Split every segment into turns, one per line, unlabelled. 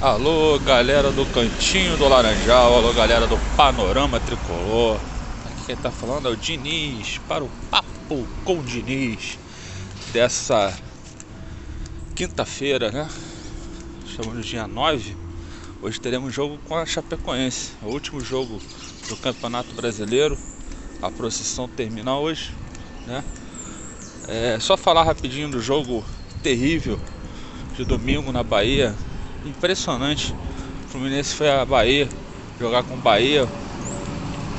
Alô, galera do Cantinho do Laranjal, alô, galera do Panorama Tricolor. Aqui quem tá falando é o Diniz, para o Papo com o Diniz dessa quinta-feira, né? Estamos no dia 9. Hoje teremos jogo com a Chapecoense, o último jogo do Campeonato Brasileiro. A procissão termina hoje, né? É, só falar rapidinho do jogo terrível de domingo na Bahia, impressionante. O Fluminense foi a Bahia jogar com o Bahia.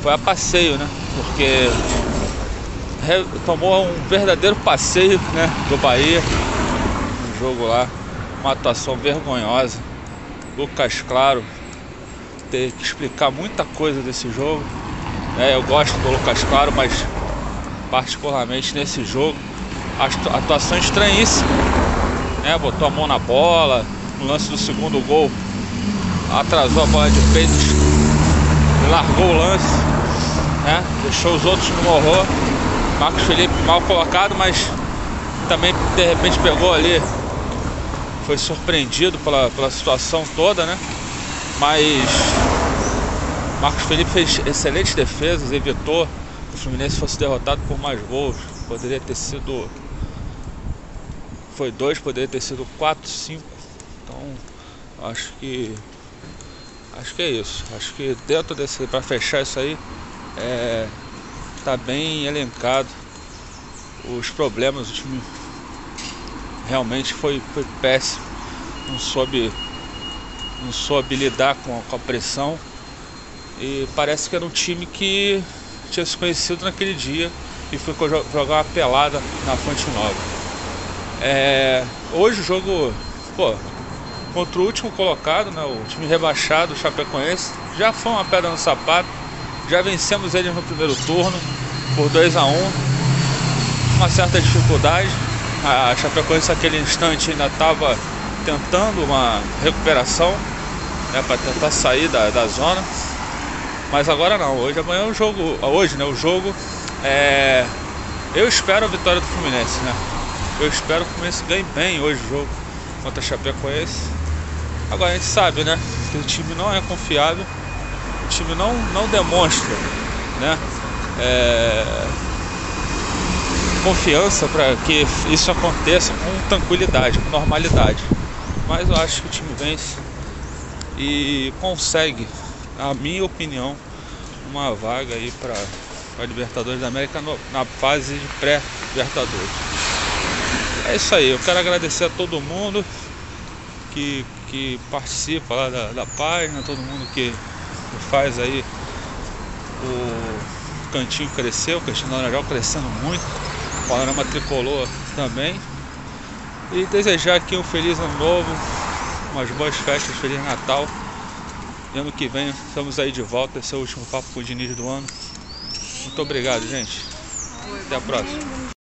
Foi a passeio, né? Porque tomou um verdadeiro passeio né, do Bahia no jogo lá. Uma atuação vergonhosa. Lucas Claro ter que explicar muita coisa desse jogo. É, eu gosto do Lucas Claro, mas particularmente nesse jogo, a atuação estranhíssima. Né, botou a mão na bola, no lance do segundo gol, atrasou a bola de peito, largou o lance, né? deixou os outros no morro. Marcos Felipe mal colocado, mas também de repente pegou ali, foi surpreendido pela, pela situação toda, né? Mas Marcos Felipe fez excelentes defesas, evitou que o Fluminense fosse derrotado por mais gols. Poderia ter sido. Foi dois, poderia ter sido quatro, cinco. Então, acho que acho que é isso. Acho que dentro desse para fechar isso aí é, tá bem elencado os problemas. O time realmente foi, foi péssimo. Não soube não soube lidar com, com a pressão e parece que era um time que tinha se conhecido naquele dia e foi jogar uma pelada na Fonte Nova. É, hoje o jogo, pô, contra o último colocado, né, o time rebaixado, o Chapecoense. Já foi uma pedra no sapato. Já vencemos eles no primeiro turno por 2 a 1 um, Uma certa dificuldade. A Chapecoense naquele instante ainda estava tentando uma recuperação né, para tentar sair da, da zona. Mas agora não, hoje amanhã o jogo. Hoje né, o jogo é. Eu espero a vitória do Fluminense, né? Eu espero que o Fluminense ganhe bem hoje o jogo contra a Chapecoense. Agora a gente sabe, né? Que o time não é confiável, o time não, não demonstra, né? É, confiança para que isso aconteça com tranquilidade, com normalidade. Mas eu acho que o time vence e consegue, na minha opinião, uma vaga aí para a Libertadores da América no, na fase de pré-Libertadores. É isso aí, eu quero agradecer a todo mundo que, que participa lá da, da página, todo mundo que, faz aí o cantinho cresceu, o cantinho Laranjal crescendo muito, o panorama tricolor também. E desejar aqui um feliz ano novo, umas boas festas, feliz Natal. E ano que vem estamos aí de volta, esse é o último papo com o Diniz do ano. Muito obrigado, gente. Até a próxima.